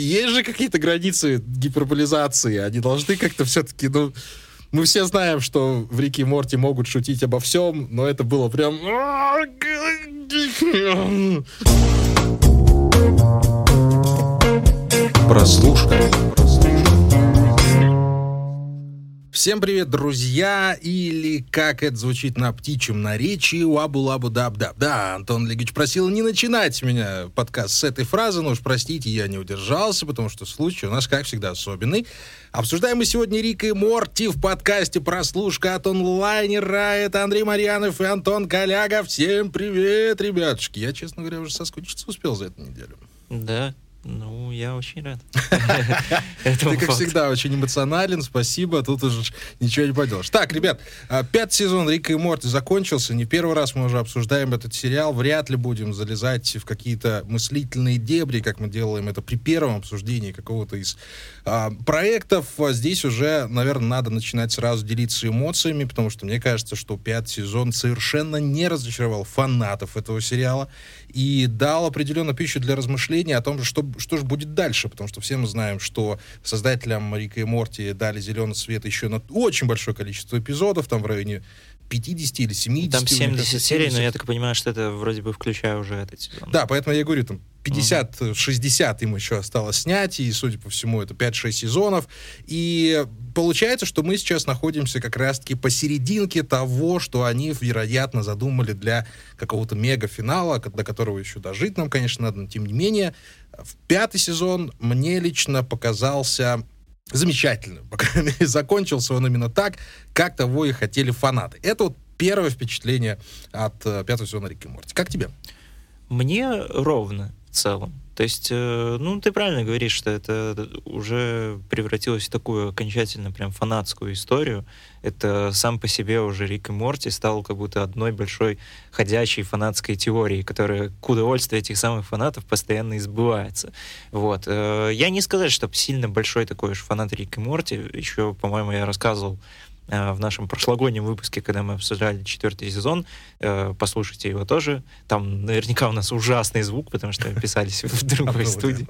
есть же какие-то границы гиперболизации. Они должны как-то все-таки, ну... Мы все знаем, что в Рике и Морти могут шутить обо всем, но это было прям... Прослушка. Всем привет, друзья, или как это звучит на птичьем наречии, wubba lubba dub dub Да, Антон Олегович просил не начинать меня подкаст с этой фразы, но уж простите, я не удержался, потому что случай у нас, как всегда, особенный. Обсуждаем мы сегодня Рика и Морти в подкасте «Прослушка» от онлайнера. Это Андрей Марьянов и Антон Коляга. Всем привет, ребятушки. Я, честно говоря, уже соскучиться успел за эту неделю. Да, ну, я очень рад. Ты, как всегда, очень эмоционален, спасибо, тут уже ничего не поделаешь. Так, ребят, а, пятый сезон Рика и Морти закончился, не первый раз мы уже обсуждаем этот сериал, вряд ли будем залезать в какие-то мыслительные дебри, как мы делаем это при первом обсуждении какого-то из а, проектов. Здесь уже, наверное, надо начинать сразу делиться эмоциями, потому что мне кажется, что пятый сезон совершенно не разочаровал фанатов этого сериала и дал определенную пищу для размышления о том, что, что же будет дальше, потому что все мы знаем, что создателям Рика и Морти дали зеленый свет еще на очень большое количество эпизодов, там в районе 50 или 70. Там 70 серий, но я так понимаю, что это вроде бы включая уже этот сезон. Да, поэтому я говорю, там 50-60 им еще осталось снять, и, судя по всему, это 5-6 сезонов. И получается, что мы сейчас находимся как раз-таки посерединке того, что они, вероятно, задумали для какого-то мега-финала, до которого еще дожить нам, конечно, надо, но тем не менее, в пятый сезон мне лично показался замечательным. По крайней мере, закончился он именно так, как того и хотели фанаты. Это вот первое впечатление от э, пятого сезона Рики Морти. Как тебе? Мне ровно в целом. То есть, э, ну, ты правильно говоришь, что это уже превратилось в такую окончательно прям фанатскую историю. Это сам по себе уже Рик и Морти стал как будто одной большой ходячей фанатской теорией, которая к удовольствию этих самых фанатов постоянно избывается. Вот. Э, я не сказать, что сильно большой такой уж фанат Рик и Морти. Еще, по-моему, я рассказывал в нашем прошлогоднем выпуске, когда мы обсуждали четвертый сезон. Э, послушайте его тоже. Там наверняка у нас ужасный звук, потому что писались в другой студии.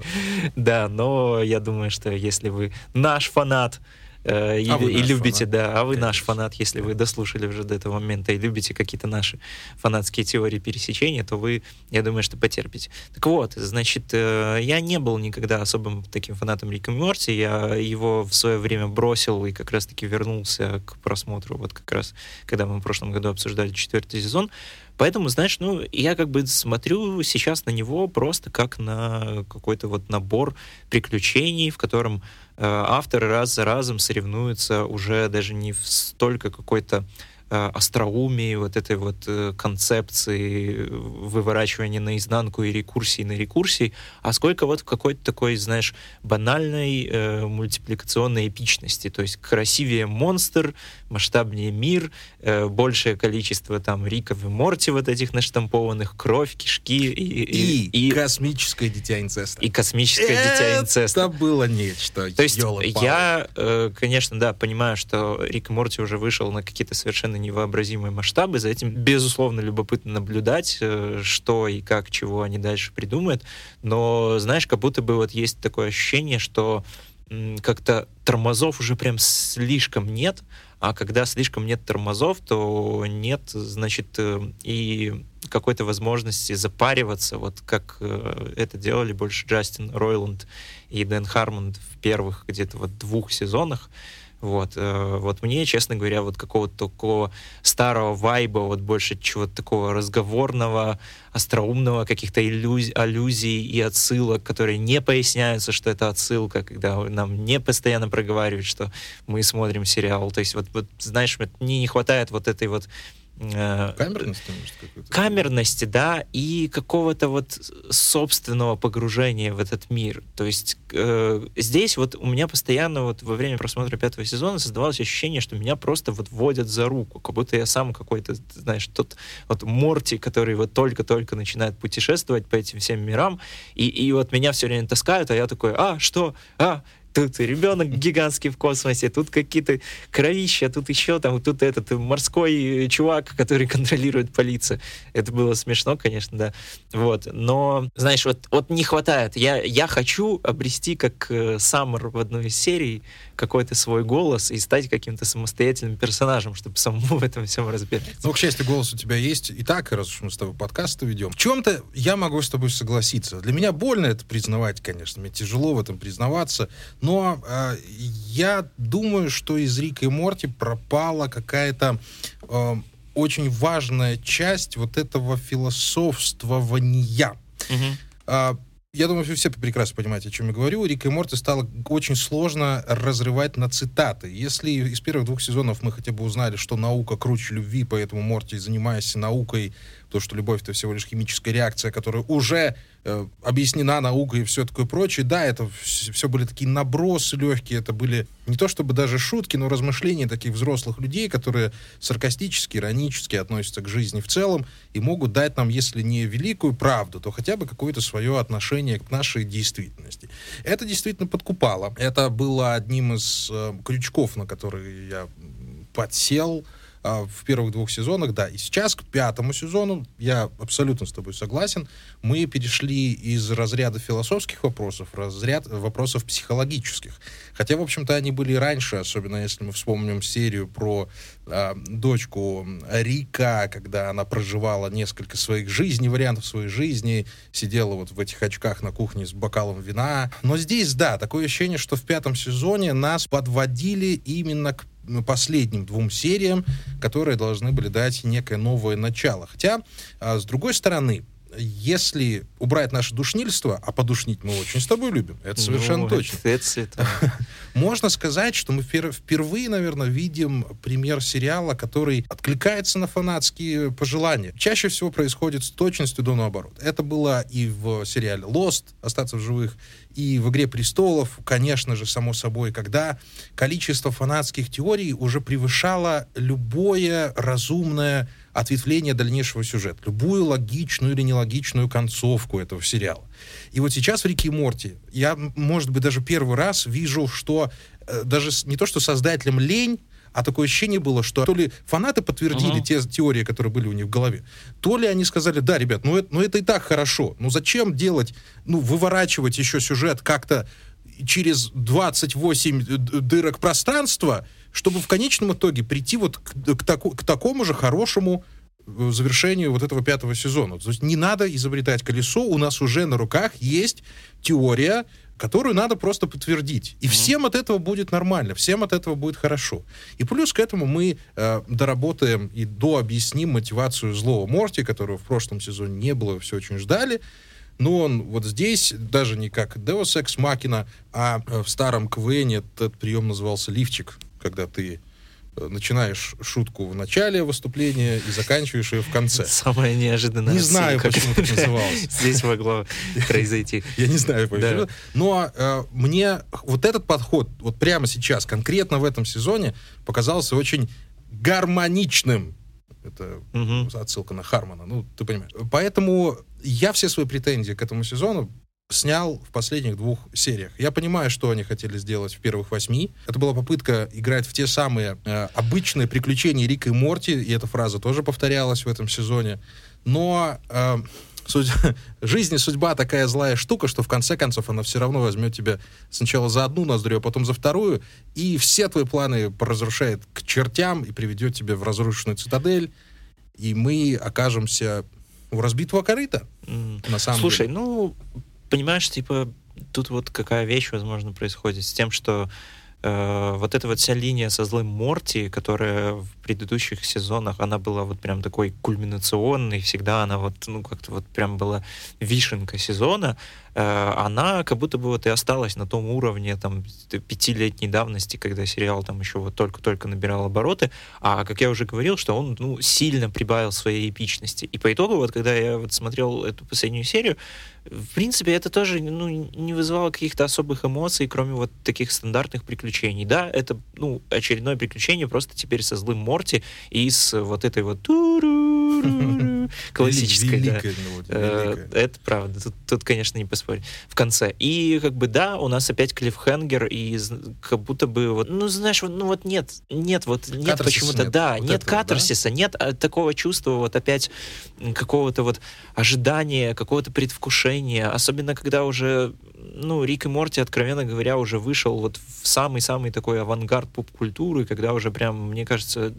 Да, но я думаю, что если вы наш фанат, Э, и, а и любите, фанат. да, а вы Конечно. наш фанат, если вы дослушали уже до этого момента и любите какие-то наши фанатские теории пересечения, то вы, я думаю, что потерпите. Так вот, значит, э, я не был никогда особым таким фанатом Рика Морти, я его в свое время бросил и как раз-таки вернулся к просмотру, вот как раз, когда мы в прошлом году обсуждали четвертый сезон, Поэтому, знаешь, ну, я как бы смотрю сейчас на него просто как на какой-то вот набор приключений, в котором э, авторы раз за разом соревнуются уже даже не в столько какой-то остроумии, вот этой вот э, концепции выворачивания наизнанку и рекурсии на рекурсии, а сколько вот какой-то такой, знаешь, банальной э, мультипликационной эпичности. То есть красивее монстр, масштабнее мир, э, большее количество там Риков и Морти вот этих наштампованных, кровь, кишки и... И, и, и космическое дитя инцеста. И космическое дитя инцеста. Это было нечто. То есть я, э, конечно, да, понимаю, что Рик и Морти уже вышел на какие-то совершенно невообразимые масштабы. За этим, безусловно, любопытно наблюдать, э, что и как, чего они дальше придумают. Но, знаешь, как будто бы вот есть такое ощущение, что как-то тормозов уже прям слишком нет, а когда слишком нет тормозов, то нет, значит, э, и какой-то возможности запариваться, вот как э, это делали больше Джастин Ройланд и Дэн Хармонд в первых где-то вот двух сезонах. Вот, э, вот мне, честно говоря, вот какого-то такого старого вайба, вот больше чего-то такого разговорного, остроумного, каких-то иллюзий, аллюзий и отсылок, которые не поясняются, что это отсылка, когда нам не постоянно проговаривают, что мы смотрим сериал. То есть вот, вот знаешь, мне не хватает вот этой вот Э, камерности, может, какой-то? Камерности, да, и какого-то вот собственного погружения в этот мир. То есть э, здесь вот у меня постоянно вот во время просмотра пятого сезона создавалось ощущение, что меня просто вот водят за руку, как будто я сам какой-то, знаешь, тот вот Морти, который вот только-только начинает путешествовать по этим всем мирам, и, и вот меня все время таскают, а я такой, а, что, а, тут ребенок гигантский в космосе, тут какие-то кровища, тут еще там, тут этот морской чувак, который контролирует полицию. Это было смешно, конечно, да. Вот. Но, знаешь, вот, вот не хватает. Я, я хочу обрести, как э, Саммер в одной из серий, какой-то свой голос и стать каким-то самостоятельным персонажем, чтобы самому в этом всем разбираться. Ну, к счастью, голос у тебя есть и так, раз уж мы с тобой подкасты ведем. В чем-то я могу с тобой согласиться. Для меня больно это признавать, конечно, мне тяжело в этом признаваться, но э, я думаю, что из Рика и Морти пропала какая-то э, очень важная часть вот этого философствования. Угу. Э, я думаю, вы все прекрасно понимаете, о чем я говорю. Рик и Морти стало очень сложно разрывать на цитаты. Если из первых двух сезонов мы хотя бы узнали, что наука круче любви, поэтому Морти, занимаясь наукой, то, что любовь это всего лишь химическая реакция, которая уже э, объяснена наукой и все такое прочее. Да, это все были такие набросы легкие, это были не то чтобы даже шутки, но размышления таких взрослых людей, которые саркастически, иронически относятся к жизни в целом и могут дать нам, если не великую правду, то хотя бы какое-то свое отношение к нашей действительности. Это действительно подкупало. Это было одним из э, крючков, на которые я подсел, а, в первых двух сезонах, да. И сейчас к пятому сезону, я абсолютно с тобой согласен, мы перешли из разряда философских вопросов в разряд вопросов психологических. Хотя, в общем-то, они были раньше, особенно если мы вспомним серию про э, дочку Рика, когда она проживала несколько своих жизней, вариантов своей жизни, сидела вот в этих очках на кухне с бокалом вина. Но здесь, да, такое ощущение, что в пятом сезоне нас подводили именно к последним двум сериям, которые должны были дать некое новое начало. Хотя, а, с другой стороны, если убрать наше душнильство, а подушнить мы очень с тобой любим, это совершенно ну, точно. Это, это... Можно сказать, что мы впервые, наверное, видим пример сериала, который откликается на фанатские пожелания. Чаще всего происходит с точностью до наоборот. Это было и в сериале Lost, Остаться в живых, и в «Игре престолов», конечно же, само собой, когда количество фанатских теорий уже превышало любое разумное ответвление дальнейшего сюжета, любую логичную или нелогичную концовку этого сериала. И вот сейчас в «Рике и Морти» я, может быть, даже первый раз вижу, что э, даже не то, что создателям лень, а такое ощущение было, что то ли фанаты подтвердили uh-huh. те теории, которые были у них в голове, то ли они сказали, да, ребят, ну это, ну это и так хорошо, ну зачем делать, ну выворачивать еще сюжет как-то через 28 дырок пространства, чтобы в конечном итоге прийти вот к, к, таку, к такому же хорошему э, завершению вот этого пятого сезона. То есть не надо изобретать колесо, у нас уже на руках есть теория, которую надо просто подтвердить. И mm-hmm. всем от этого будет нормально, всем от этого будет хорошо. И плюс к этому мы э, доработаем и дообъясним мотивацию злого Морти, которого в прошлом сезоне не было, все очень ждали. Но он вот здесь даже не как Deus Ex Machina, а э, в старом КВН этот прием назывался лифчик, когда ты Э, начинаешь шутку в начале выступления и заканчиваешь ее в конце. Самое неожиданное. Не знаю, почему так называлось. Здесь могло произойти. Я не знаю, почему. Но э, мне вот этот подход, вот прямо сейчас, конкретно в этом сезоне, показался очень гармоничным. Это отсылка на Хармона, ну, ты понимаешь. Поэтому я все свои претензии к этому сезону снял в последних двух сериях. Я понимаю, что они хотели сделать в первых восьми. Это была попытка играть в те самые э, обычные приключения Рика и Морти, и эта фраза тоже повторялась в этом сезоне. Но э, судь... жизнь и судьба такая злая штука, что в конце концов она все равно возьмет тебя сначала за одну ноздрю, а потом за вторую, и все твои планы поразрушает к чертям и приведет тебя в разрушенную цитадель, и мы окажемся у разбитого корыта, mm. на самом Слушай, деле. ну, понимаешь, типа, тут вот какая вещь, возможно, происходит с тем, что э, вот эта вот вся линия со злым Морти, которая в предыдущих сезонах, она была вот прям такой кульминационной, всегда она вот, ну, как-то вот прям была вишенка сезона, Э, она как будто бы вот и осталась на том уровне там пятилетней давности, когда сериал там еще вот только-только набирал обороты, а как я уже говорил, что он ну, сильно прибавил своей эпичности. И по итогу, вот когда я вот смотрел эту последнюю серию, в принципе, это тоже ну, не вызывало каких-то особых эмоций, кроме вот таких стандартных приключений. Да, это ну, очередное приключение просто теперь со злым Морти и с вот этой вот Классическая, да. Э, это правда. Тут, конечно, не поспорить. В конце. И как бы да, у нас опять клиффхенгер, и как будто бы вот, ну знаешь, ну вот нет, нет, вот нет почему-то, да, нет катарсиса, нет а, такого чувства вот опять какого-то вот ожидания, какого-то предвкушения, особенно когда уже ну, Рик и Морти, откровенно говоря, уже вышел вот в самый-самый такой авангард поп-культуры, когда уже прям, мне кажется,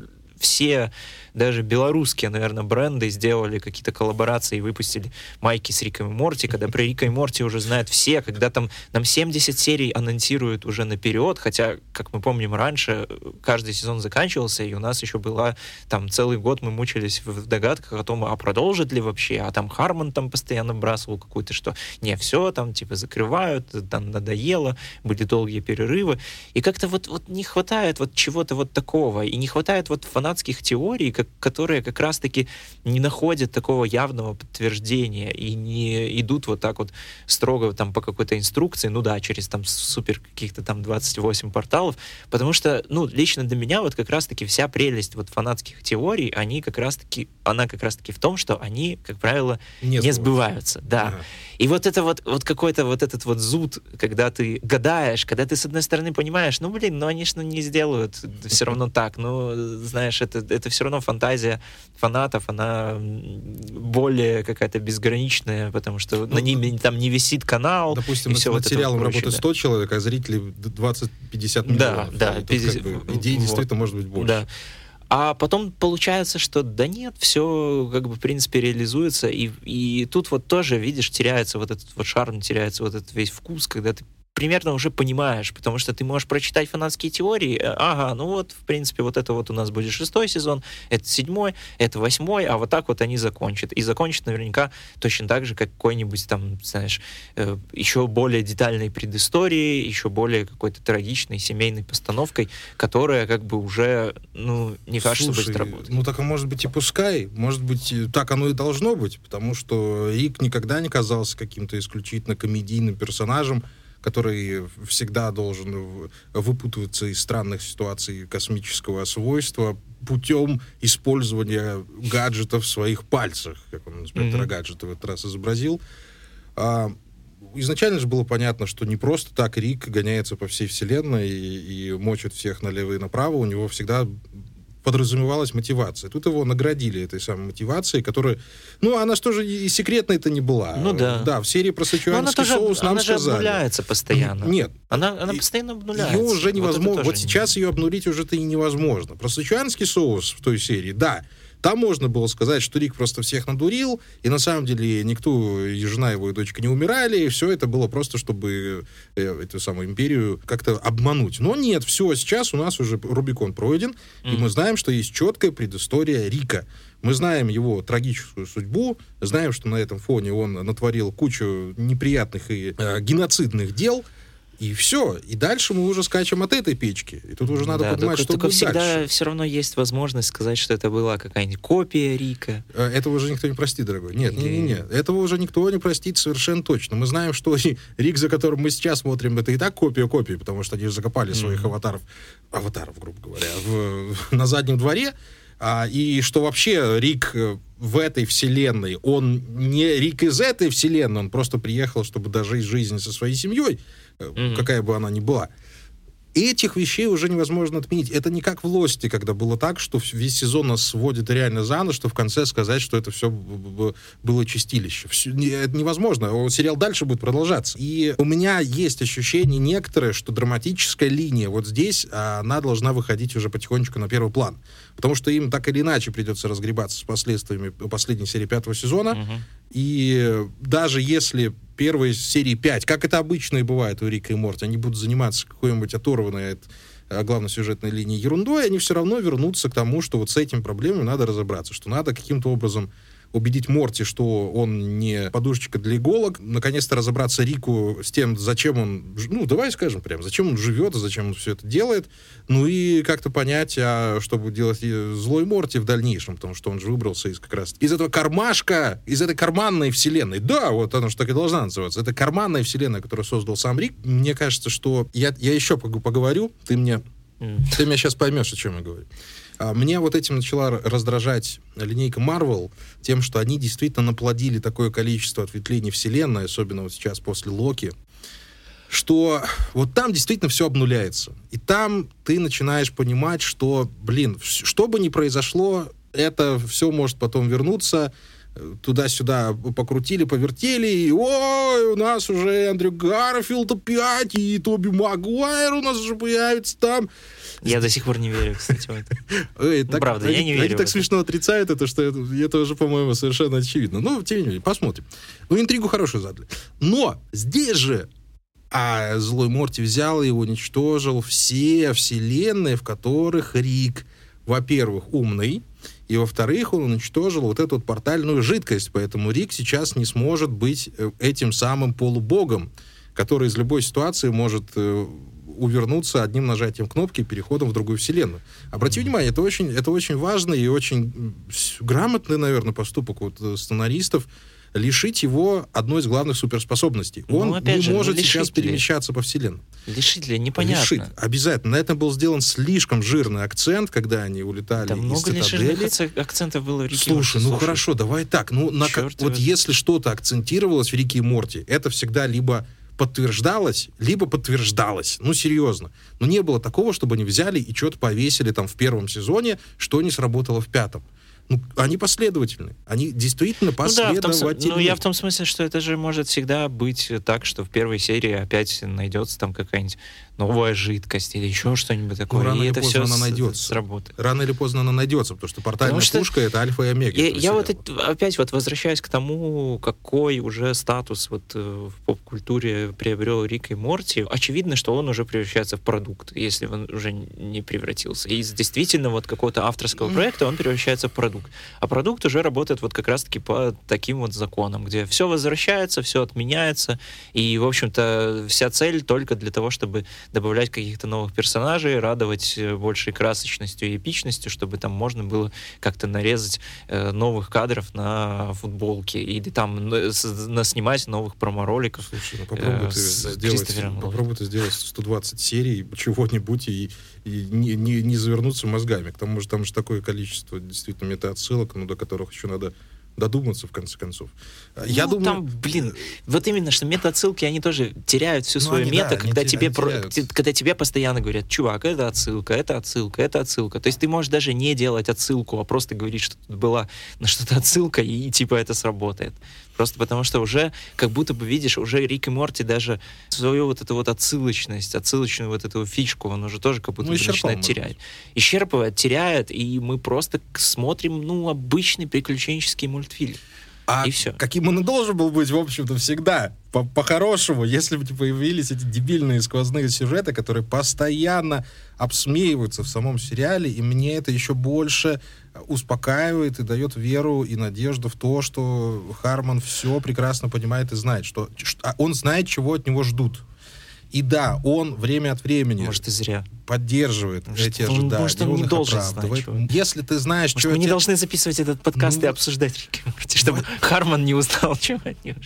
все даже белорусские, наверное, бренды сделали какие-то коллаборации и выпустили майки с Риком и Морти, когда про Рика и Морти уже знают все, когда там нам 70 серий анонсируют уже наперед, хотя, как мы помним раньше, каждый сезон заканчивался, и у нас еще была там целый год мы мучились в догадках о том, а продолжит ли вообще, а там Харман там постоянно бросал какую-то, что не, все, там типа закрывают, там надоело, были долгие перерывы, и как-то вот, вот не хватает вот чего-то вот такого, и не хватает вот фанатских теорий, как, которые как раз-таки не находят такого явного подтверждения и не идут вот так вот строго там по какой-то инструкции, ну да, через там супер каких-то там 28 порталов, потому что, ну, лично для меня вот как раз-таки вся прелесть вот фанатских теорий, они как раз-таки, она как раз-таки в том, что они, как правило, не, не сбываются, да. Ага. И вот это вот, вот какой-то вот этот вот зуд, когда ты гадаешь, когда ты, с одной стороны, понимаешь, ну, блин, ну, они же ну, не сделают все равно так, ну, знаешь, это, это все равно фантазия фанатов, она более какая-то безграничная, потому что ну, на ними там не висит канал. Допустим, и все над вот сериалом вот работает 100 да. человек, а зрителей 20-50 миллионов. Да, да. 50, как бы, идей вот, действительно может быть больше. Да. А потом получается, что да нет, все как бы в принципе реализуется, и, и тут вот тоже, видишь, теряется вот этот вот шарм, теряется вот этот весь вкус, когда ты примерно уже понимаешь, потому что ты можешь прочитать фанатские теории, э, ага, ну вот, в принципе, вот это вот у нас будет шестой сезон, это седьмой, это восьмой, а вот так вот они закончат. И закончат наверняка точно так же, как какой-нибудь там, знаешь, э, еще более детальной предысторией, еще более какой-то трагичной семейной постановкой, которая как бы уже, ну, не кажется Слушай, быть работать. Ну так, а может быть и пускай, может быть, так оно и должно быть, потому что Рик никогда не казался каким-то исключительно комедийным персонажем, который всегда должен выпутываться из странных ситуаций космического свойства путем использования гаджетов в своих пальцах, как он инспектора mm-hmm. гаджета в этот раз изобразил. А, изначально же было понятно, что не просто так Рик гоняется по всей вселенной и, и мочит всех налево и направо. У него всегда подразумевалась мотивация. Тут его наградили этой самой мотивацией, которая... Ну, она что же и секретной-то не была. Ну да. Да, в серии про сычуанский соус нам она сказали. Она же обнуляется постоянно. Нет. Она, она постоянно обнуляется. Ее уже невозможно... Вот, вот сейчас ее обнулить уже-то и невозможно. Про сычуанский соус в той серии, да, там можно было сказать, что Рик просто всех надурил, и на самом деле никто, и жена его, и дочка не умирали, и все это было просто, чтобы э, эту самую империю как-то обмануть. Но нет, все, сейчас у нас уже Рубикон пройден, mm-hmm. и мы знаем, что есть четкая предыстория Рика. Мы знаем его трагическую судьбу, знаем, что на этом фоне он натворил кучу неприятных и э, геноцидных дел, и все. И дальше мы уже скачем от этой печки. И тут уже надо да, понимать, только, что только будет всегда дальше. все равно есть возможность сказать, что это была какая-нибудь копия Рика. Э, этого уже никто не простит, дорогой. Нет, Или... не, не, не. Этого уже никто не простит совершенно точно. Мы знаем, что Рик, за которым мы сейчас смотрим, это и так копия копии, потому что они закопали mm-hmm. своих аватаров, аватаров, грубо говоря, в, на заднем дворе. А, и что вообще Рик э, в этой вселенной, он не Рик из этой вселенной, он просто приехал, чтобы дожить жизнь со своей семьей mm-hmm. какая бы она ни была. Этих вещей уже невозможно отменить. Это не как в «Лости», когда было так, что весь сезон нас сводит реально за нос, что в конце сказать, что это все было чистилище. Все, это невозможно. Сериал дальше будет продолжаться. И у меня есть ощущение некоторое, что драматическая линия вот здесь, она должна выходить уже потихонечку на первый план. Потому что им так или иначе придется разгребаться с последствиями последней серии пятого сезона. Uh-huh. И даже если первые серии 5, как это обычно и бывает у Рика и Морти, они будут заниматься какой-нибудь оторванной от э, главной сюжетной линии ерундой, они все равно вернутся к тому, что вот с этим проблемами надо разобраться, что надо каким-то образом убедить Морти, что он не подушечка для иголок, наконец-то разобраться Рику с тем, зачем он, ну, давай скажем прям, зачем он живет, зачем он все это делает, ну и как-то понять, а что будет делать злой Морти в дальнейшем, потому что он же выбрался из как раз из этого кармашка, из этой карманной вселенной. Да, вот она же так и должна называться. Это карманная вселенная, которую создал сам Рик. Мне кажется, что я, я еще поговорю, ты мне, ты меня сейчас поймешь, о чем я говорю. А, меня вот этим начала раздражать линейка Marvel тем, что они действительно наплодили такое количество ответвлений вселенной, особенно вот сейчас после Локи, что вот там действительно все обнуляется. И там ты начинаешь понимать, что, блин, что бы ни произошло, это все может потом вернуться, туда-сюда покрутили, повертели, и ой, у нас уже Эндрю Гарфилд опять, и Тоби Магуайр у нас уже появится там. Я до сих пор не верю, кстати, в это. Эй, так, Правда, они, я не верю. Они так смешно отрицают это, что это, это уже, по-моему, совершенно очевидно. Ну, тем не менее, посмотрим. Ну, интригу хорошую задали. Но здесь же а злой Морти взял и уничтожил все вселенные, в которых Рик, во-первых, умный, и, во-вторых, он уничтожил вот эту вот портальную жидкость, поэтому Рик сейчас не сможет быть э, этим самым полубогом, который из любой ситуации может э, увернуться одним нажатием кнопки переходом в другую вселенную. Обрати mm-hmm. внимание, это очень, это очень важный и очень грамотный, наверное, поступок вот э, сценаристов, лишить его одной из главных суперспособностей. Ну, Он не же, ну, может ну, сейчас ли? перемещаться по вселенной. Лишить ли? Непонятно. Лишить, обязательно. На этом был сделан слишком жирный акцент, когда они улетали да из много цитадели. акцентов было в Рике Слушай, ну хорошо, давай так. Ну, на, вот если что-то акцентировалось в Рике и Морти, это всегда либо подтверждалось, либо подтверждалось. Ну, серьезно. Но не было такого, чтобы они взяли и что-то повесили там в первом сезоне, что не сработало в пятом ну, они последовательны. Они действительно последовательны. Ну, да, ну, я в том смысле, что это же может всегда быть так, что в первой серии опять найдется там какая-нибудь новая жидкость или еще что-нибудь такое. Ну, рано и или это поздно все она найдется. сработает. Рано или поздно она найдется, потому что портальная потому что пушка — это альфа и омега. Я, я вот опять вот возвращаюсь к тому, какой уже статус вот э, в поп-культуре приобрел Рик и Морти. Очевидно, что он уже превращается в продукт, если он уже не превратился. И из действительно вот какого-то авторского проекта он превращается в продукт. А продукт уже работает вот как раз-таки по таким вот законам, где все возвращается, все отменяется, и, в общем-то, вся цель только для того, чтобы добавлять каких-то новых персонажей, радовать э, большей красочностью и эпичностью, чтобы там можно было как-то нарезать э, новых кадров на футболке или там на, снимать новых промо-роликов. Слушай, ну попробуй, э, ты сделать, попробуй ты сделать 120 серий чего-нибудь и, и не, не, не завернуться мозгами. К тому же там же такое количество действительно мета-отсылок, ну, до которых еще надо додуматься, в конце концов. Ну, Я думаю... там, блин, вот именно, что мета-отсылки, они тоже теряют всю ну, свою они, мета, да, когда, тебе про... когда тебе постоянно говорят, чувак, это отсылка, это отсылка, это отсылка. То есть ты можешь даже не делать отсылку, а просто говорить, что тут была на что-то отсылка, и типа это сработает. Просто потому что уже, как будто бы, видишь, уже Рик и Морти даже свою вот эту вот отсылочность, отсылочную вот эту фишку, он уже тоже как будто ну, бы начинает терять. Исчерпывает, теряет, и мы просто смотрим, ну, обычный приключенческий мультфильм. А и все. каким он и должен был быть, в общем-то, всегда. По-хорошему, если бы появились эти дебильные сквозные сюжеты, которые постоянно обсмеиваются в самом сериале, и мне это еще больше успокаивает и дает веру и надежду в то, что Харман все прекрасно понимает и знает, что, что а он знает, чего от него ждут. И да, он время от времени может, и зря. поддерживает может, эти он, ожидания. Может, он, он не должен знать. Чего. Если ты знаешь, может, что... мы не должны записывать этот подкаст ну, и обсуждать Рик и Морти, чтобы вот. Харман не узнал, чего от него.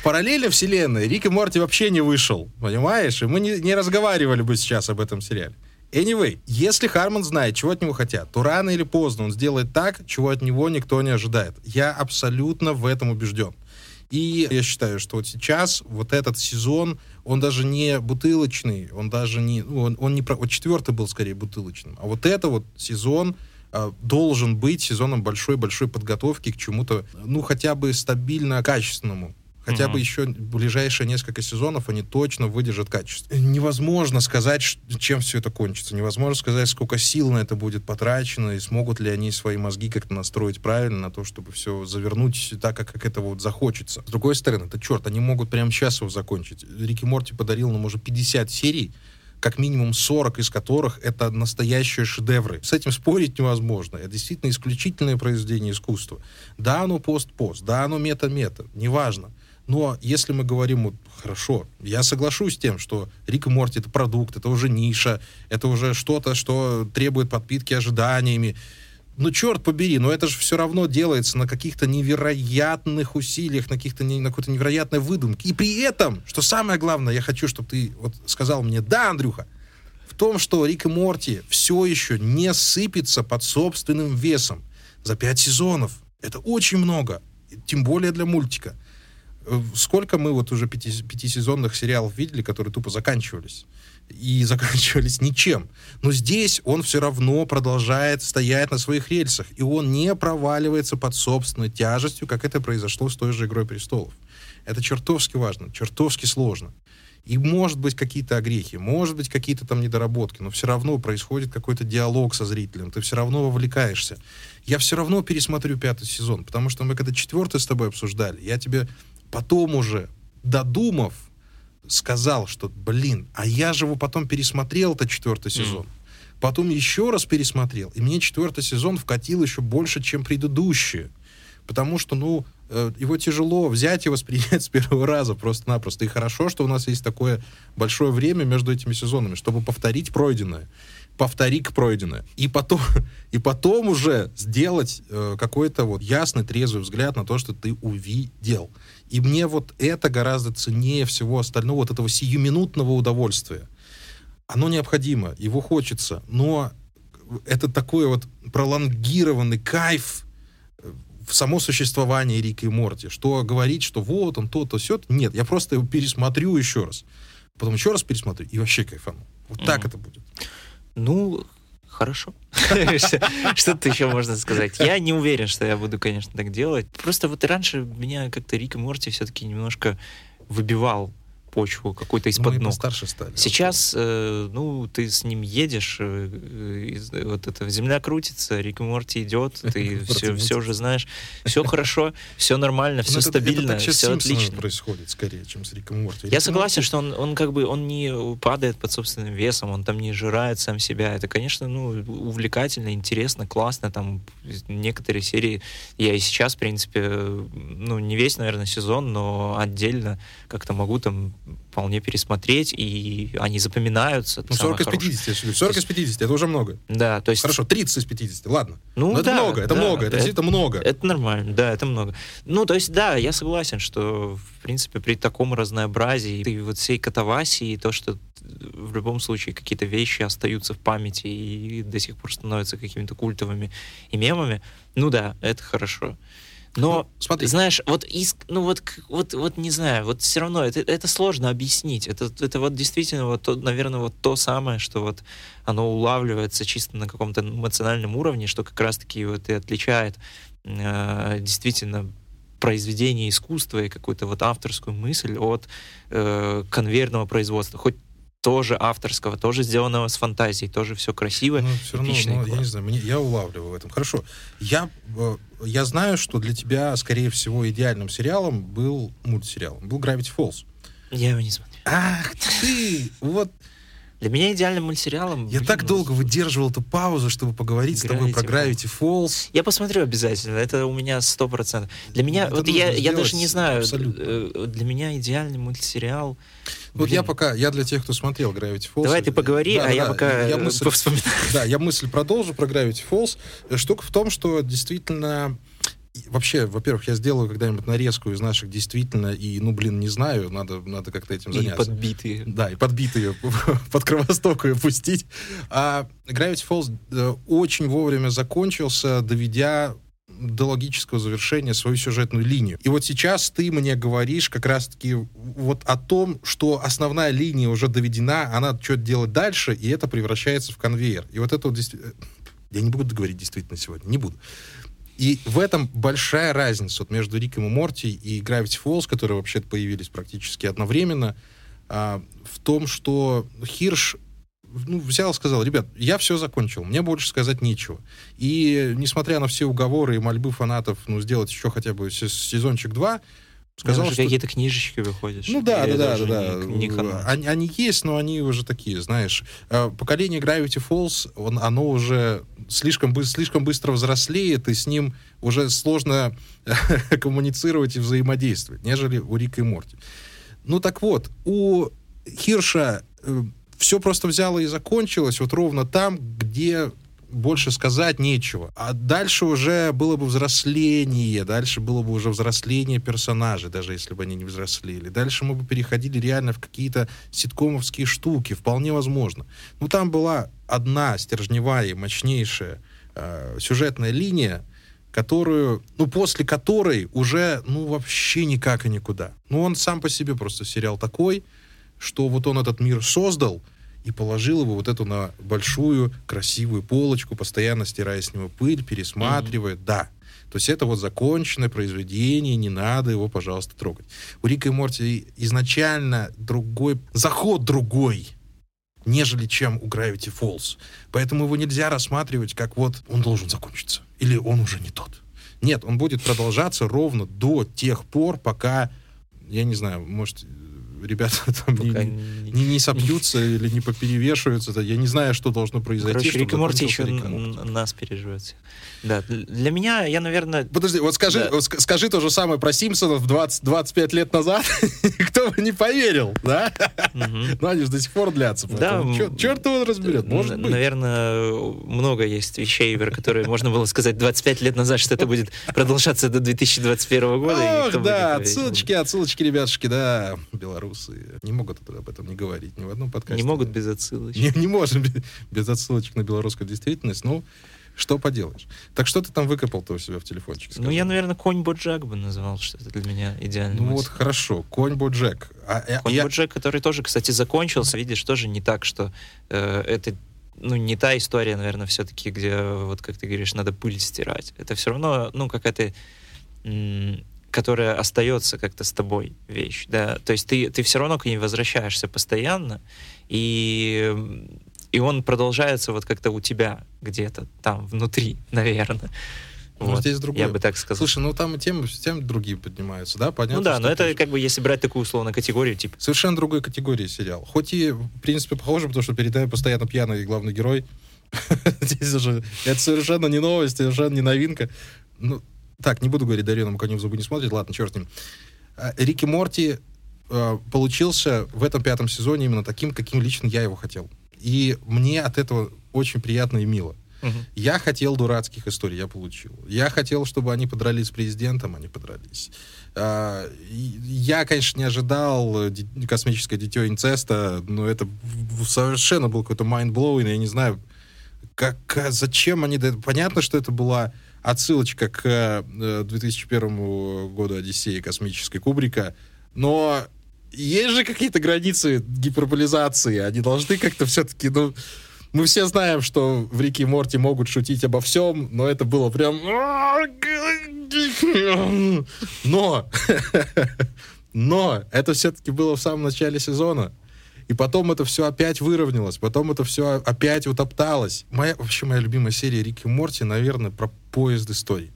В параллельной вселенной Рик и Морти вообще не вышел, понимаешь? И мы не, не разговаривали бы сейчас об этом сериале. Anyway, если Харман знает, чего от него хотят, то рано или поздно он сделает так, чего от него никто не ожидает. Я абсолютно в этом убежден. И я считаю, что вот сейчас вот этот сезон, он даже не бутылочный, он даже не, ну, он, он не вот четвертый был скорее бутылочным, а вот это вот сезон э, должен быть сезоном большой-большой подготовки к чему-то, ну хотя бы стабильно качественному хотя угу. бы еще ближайшие несколько сезонов они точно выдержат качество. Невозможно сказать, чем все это кончится. Невозможно сказать, сколько сил на это будет потрачено, и смогут ли они свои мозги как-то настроить правильно на то, чтобы все завернуть так, как, как это вот захочется. С другой стороны, это черт, они могут прямо сейчас его закончить. Рики Морти подарил нам уже 50 серий, как минимум 40 из которых это настоящие шедевры. С этим спорить невозможно. Это действительно исключительное произведение искусства. Да, оно пост-пост, да, оно мета-мета, неважно. Но если мы говорим, вот, хорошо, я соглашусь с тем, что Рик и Морти — это продукт, это уже ниша, это уже что-то, что требует подпитки ожиданиями. Ну, черт побери, но это же все равно делается на каких-то невероятных усилиях, на каких-то на какой-то невероятной выдумке. И при этом, что самое главное, я хочу, чтобы ты вот сказал мне, да, Андрюха, в том, что Рик и Морти все еще не сыпется под собственным весом за пять сезонов. Это очень много, тем более для мультика. Э, сколько мы вот уже пяти, пятисезонных сериалов видели, которые тупо заканчивались? И заканчивались ничем. Но здесь он все равно продолжает стоять на своих рельсах. И он не проваливается под собственной тяжестью, как это произошло с той же «Игрой престолов». Это чертовски важно, чертовски сложно. И может быть какие-то огрехи, может быть какие-то там недоработки, но все равно происходит какой-то диалог со зрителем, ты все равно вовлекаешься. Я все равно пересмотрю пятый сезон, потому что мы когда четвертый с тобой обсуждали, я тебе потом уже, додумав, сказал, что, блин, а я же его потом пересмотрел, это четвертый сезон. Mm. Потом еще раз пересмотрел, и мне четвертый сезон вкатил еще больше, чем предыдущие. Потому что, ну, э, его тяжело взять и воспринять с первого раза просто-напросто. И хорошо, что у нас есть такое большое время между этими сезонами, чтобы повторить пройденное. Повтори-ка пройденное. И потом, и потом уже сделать э, какой-то вот ясный, трезвый взгляд на то, что ты увидел. И мне вот это гораздо ценнее всего остального, вот этого сиюминутного удовольствия. Оно необходимо, его хочется, но это такой вот пролонгированный кайф э, в само существование Рика и Морти, что говорить, что вот он то-то, все Нет, я просто его пересмотрю еще раз. Потом еще раз пересмотрю и вообще кайфану. Вот так это будет. Ну, хорошо. Что тут еще можно сказать? Я не уверен, что я буду, конечно, так делать. Просто вот раньше меня как-то Рик и Морти все-таки немножко выбивал почву какую-то из-под ну, ног. старше стали. Сейчас, э, ну, ты с ним едешь, э, э, вот это земля крутится, Рик Морти идет, ты все, все уже знаешь, все хорошо, все нормально, все стабильно, все отлично. происходит скорее, чем с Риком Морти. Я согласен, что он, он как бы он не падает под собственным весом, он там не жирает сам себя. Это, конечно, ну, увлекательно, интересно, классно. Там некоторые серии я и сейчас, в принципе, ну, не весь, наверное, сезон, но отдельно как-то могу там вполне пересмотреть, и они запоминаются. Ну, 40 из 50, если 40 из 50, это уже много. Да, то есть... Хорошо, 30 из 50, ладно. Ну, Но да, это много, это да, много, это, это действительно много. Это нормально, да, это много. Ну, то есть, да, я согласен, что, в принципе, при таком разнообразии, и вот всей катавасии, то, что в любом случае какие-то вещи остаются в памяти и до сих пор становятся какими-то культовыми и мемами, ну да, это хорошо. Но, ну, смотри. знаешь, вот, иск, ну вот, вот, вот не знаю, вот все равно это, это сложно объяснить. Это, это вот действительно, вот, то, наверное, вот то самое, что вот оно улавливается чисто на каком-то эмоциональном уровне, что как раз-таки вот и отличает э, действительно произведение искусства и какую-то вот авторскую мысль от э, конвейерного производства. Хоть тоже авторского, тоже сделанного с фантазией, тоже все красиво. Ну, все равно, ну, я не знаю, мне, я улавливаю в этом. Хорошо. Я, э, я знаю, что для тебя, скорее всего, идеальным сериалом был мультсериал, был Gravity Falls. Я его не смотрел. Ах ты! Вот для меня идеальным мультсериалом... Я блин, так долго выдерживал эту паузу, чтобы поговорить Gravity с тобой про Gravity Falls. Я посмотрю обязательно, это у меня сто процентов. Для меня, это вот я, я даже не знаю, абсолютно. Э, для меня идеальный мультсериал... Вот блин. я пока, я для тех, кто смотрел Gravity Falls... Давай ты поговори, да, а да, я пока я мысль, Да, я мысль продолжу про Gravity Falls. Штука в том, что действительно вообще, во-первых, я сделаю когда-нибудь нарезку из наших действительно, и, ну, блин, не знаю, надо, надо как-то этим заняться. И подбитые. Да, и подбитые под кровосток ее пустить. А Gravity Falls э, очень вовремя закончился, доведя до логического завершения свою сюжетную линию. И вот сейчас ты мне говоришь как раз-таки вот о том, что основная линия уже доведена, она что-то делать дальше, и это превращается в конвейер. И вот это вот действительно... Я не буду говорить действительно сегодня, не буду. И в этом большая разница вот между Риком и Морти и Gravity Falls, которые вообще-то появились практически одновременно, а, в том, что Хирш ну, взял сказал, ребят, я все закончил, мне больше сказать нечего. И несмотря на все уговоры и мольбы фанатов, ну, сделать еще хотя бы сезончик 2, Сказал, что какие-то книжечки выходят. Ну да, да, да, да, да. Не, не они, они есть, но они уже такие, знаешь. Э, поколение Gravity Falls, он, оно уже слишком, слишком быстро взрослеет, и с ним уже сложно коммуницировать и взаимодействовать, нежели у Рика и Морти. Ну так вот, у Хирша э, все просто взяло и закончилось вот ровно там, где больше сказать нечего. А дальше уже было бы взросление, дальше было бы уже взросление персонажей, даже если бы они не взрослели. Дальше мы бы переходили реально в какие-то ситкомовские штуки, вполне возможно. Ну, там была одна стержневая, мощнейшая э, сюжетная линия, которую, ну, после которой уже, ну, вообще никак и никуда. Ну, он сам по себе просто сериал такой, что вот он этот мир создал, и положил его вот эту на большую красивую полочку, постоянно стирая с него пыль, пересматривая. Mm-hmm. Да. То есть это вот законченное произведение, не надо его, пожалуйста, трогать. У Рика и Морти изначально другой, заход другой, нежели чем у Gravity Falls. Поэтому его нельзя рассматривать как вот он должен закончиться. Или он уже не тот. Нет, он будет продолжаться ровно до тех пор, пока, я не знаю, может, ребята там не, не, не сопьются или не поперевешиваются. Я не знаю, что должно произойти. Короче, Рик и Морти еще нас переживет. Да, для меня, я, наверное... Подожди, вот скажи, да. вот скажи то же самое про Симпсонов 20, 25 лет назад, кто бы не поверил, да? Угу. Но они же до сих пор длятся. Да. Черт, черт его разберет, может быть. Наверное, много есть вещей, про которые можно было сказать 25 лет назад, что это будет продолжаться до 2021 года. Ох, да, отсылочки, отсылочки, ребятушки, да, белорусы не могут об этом не говорить ни в одном подкасте. Не могут без отсылочек. Не, не можем без отсылочек на белорусскую действительность, но что поделаешь? Так что ты там выкопал-то у себя в телефончике? Скажи? Ну, я, наверное, конь Боджек бы назвал, что это для меня идеально. Ну, вот хорошо, конь Боджек. А, э, конь я... Боджек, который тоже, кстати, закончился, видишь, тоже не так, что э, это ну, не та история, наверное, все-таки, где, вот как ты говоришь, надо пыль стирать. Это все равно, ну, какая-то которая остается как-то с тобой вещь, да, то есть ты, ты все равно к ней возвращаешься постоянно, и и он продолжается вот как-то у тебя где-то там внутри, наверное. Ну, вот. здесь другое. Я бы так сказал. Слушай, ну там темы, темы другие поднимаются, да? Понятно, ну да, но это тоже... как бы если брать такую условно категорию, типа... Совершенно другой категории сериал. Хоть и, в принципе, похоже, потому что перед нами постоянно пьяный главный герой. Здесь уже это совершенно не новость, совершенно не новинка. Ну, так, не буду говорить, Дарья коню в зубы не смотрит, ладно, черт с ним. А, Рики Морти э, получился в этом пятом сезоне именно таким, каким лично я его хотел. И мне от этого очень приятно и мило. Угу. Я хотел дурацких историй, я получил. Я хотел, чтобы они подрались с президентом, они подрались. А, я, конечно, не ожидал космическое дитё инцеста, но это совершенно был какой-то mind-blowing, я не знаю, как, зачем они... Понятно, что это была отсылочка к 2001 э, году Одиссеи космической Кубрика, но есть же какие-то границы гиперболизации, они должны как-то все-таки, ну, мы все знаем, что в Рике и Морти могут шутить обо всем, но это было прям... Но! Но это все-таки было в самом начале сезона. И потом это все опять выровнялось, потом это все опять утопталось. Моя, вообще моя любимая серия Рики и Морти, наверное, про поезд истории.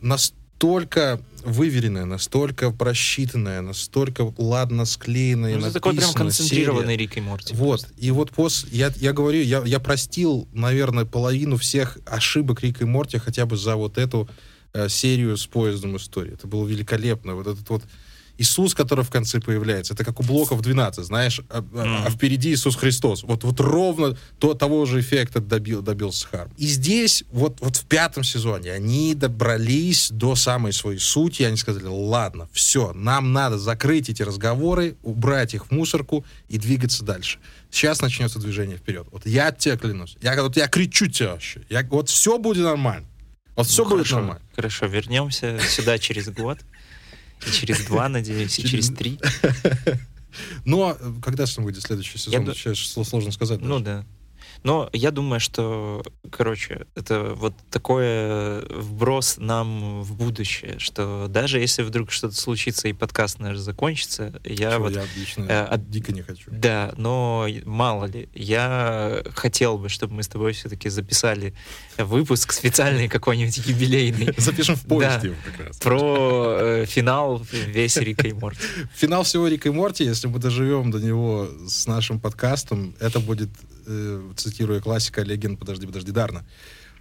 Настолько выверенная, настолько просчитанная, настолько ладно склеенная, ну, Это такой прям концентрированный серия. Рик и Морти. Вот. Просто. И вот после... Я, я говорю, я, я простил, наверное, половину всех ошибок Рика и Морти хотя бы за вот эту э, серию с поездом истории. Это было великолепно. Вот этот вот Иисус, который в конце появляется, это как у блоков 12, знаешь, а, mm. а впереди Иисус Христос. Вот, вот ровно то, того же эффекта добил, добился Харм. И здесь, вот, вот в пятом сезоне, они добрались до самой своей сути, они сказали, ладно, все, нам надо закрыть эти разговоры, убрать их в мусорку и двигаться дальше. Сейчас начнется движение вперед. Вот я тебе клянусь, я, вот я кричу тебе вообще, я, вот все будет нормально. Вот все ну, будет хорошо, нормально. Хорошо, вернемся сюда через год. И через два, надеюсь, и через три. Но когда же выйдет следующий сезон? Сейчас сложно сказать. Ну да. Но я думаю, что, короче, это вот такой вброс нам в будущее, что даже если вдруг что-то случится и подкаст наш закончится, я Чего, вот... Я лично э, от, дико не хочу. Да, но мало ли, я хотел бы, чтобы мы с тобой все-таки записали выпуск специальный какой-нибудь юбилейный. Запишем в поезде как раз. Про э, финал весь Рика и Морти. Финал всего Рика и Морти, если мы доживем до него с нашим подкастом, это будет э, цитируя классика «Леген, подожди, подожди, Дарна».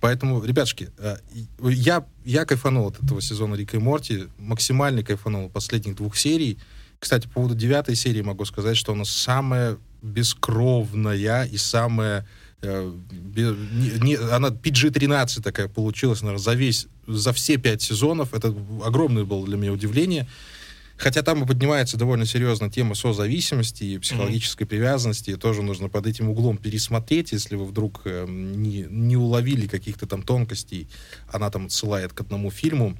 Поэтому, ребятушки, э, я, я кайфанул от этого сезона Рика и Морти, максимально кайфанул последних двух серий. Кстати, по поводу девятой серии могу сказать, что она самая бескровная и самая Э, не, не, она PG-13 такая получилась, наверное, за весь, за все пять сезонов. Это огромное было для меня удивление. Хотя там и поднимается довольно серьезно тема созависимости и психологической mm-hmm. привязанности, и тоже нужно под этим углом пересмотреть, если вы вдруг э, не, не уловили каких-то там тонкостей. Она там отсылает к одному фильму.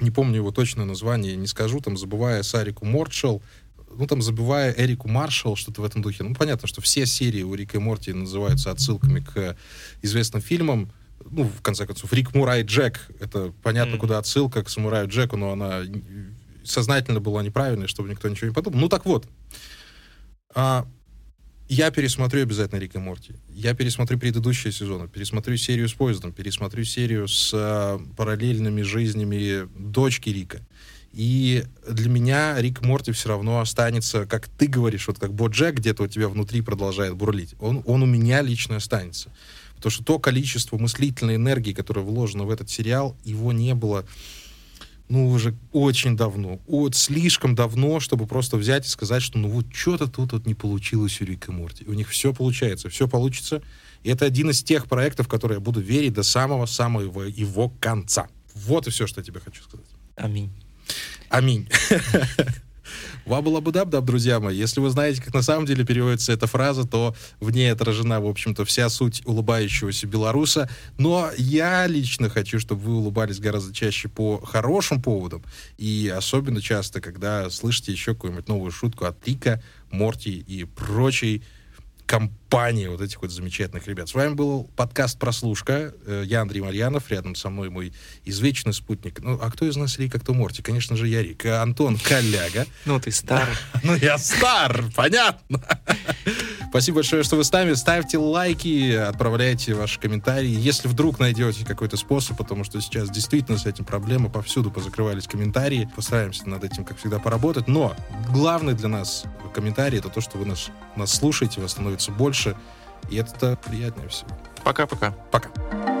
Не помню его точное название, не скажу, там, забывая Сарику Мортшелл, ну, там, забывая Эрику Маршалл, что-то в этом духе. Ну, понятно, что все серии у Рика и Морти называются отсылками к известным фильмам. Ну, в конце концов, Рик Мурай Джек, это понятно, mm-hmm. куда отсылка к Самураю Джеку, но она сознательно была неправильной, чтобы никто ничего не подумал. Ну, так вот. А, я пересмотрю обязательно Рик и Морти. Я пересмотрю предыдущие сезоны, пересмотрю серию с поездом, пересмотрю серию с а, параллельными жизнями дочки Рика. И для меня Рик Морти все равно останется, как ты говоришь, вот как Боджек где-то у тебя внутри продолжает бурлить. Он, он у меня лично останется. Потому что то количество мыслительной энергии, которое вложено в этот сериал, его не было, ну, уже очень давно. Вот слишком давно, чтобы просто взять и сказать, что ну вот что-то тут вот не получилось у Рика Морти. У них все получается, все получится. И это один из тех проектов, в которые я буду верить до самого-самого его конца. Вот и все, что я тебе хочу сказать. Аминь. Аминь. Lubba dub, dub, друзья мои. Если вы знаете, как на самом деле переводится эта фраза, то в ней отражена, в общем-то, вся суть улыбающегося белоруса. Но я лично хочу, чтобы вы улыбались гораздо чаще по хорошим поводам. И особенно часто, когда слышите еще какую-нибудь новую шутку от Рика, Морти и прочей компании вот этих вот замечательных ребят. С вами был подкаст «Прослушка». Э, я Андрей Марьянов, рядом со мной мой извечный спутник. Ну, а кто из нас Рик, а кто Морти? Конечно же, я Рик. Антон Коляга. Ну, ты стар. Ну, я стар, понятно. Спасибо большое, что вы с нами. Ставьте лайки, отправляйте ваши комментарии. Если вдруг найдете какой-то способ, потому что сейчас действительно с этим проблемы, повсюду позакрывались комментарии. Постараемся над этим, как всегда, поработать. Но главный для нас комментарий — это то, что вы нас, нас слушаете, вас становится больше, и это приятнее всего. Пока-пока. Пока. -пока. Пока.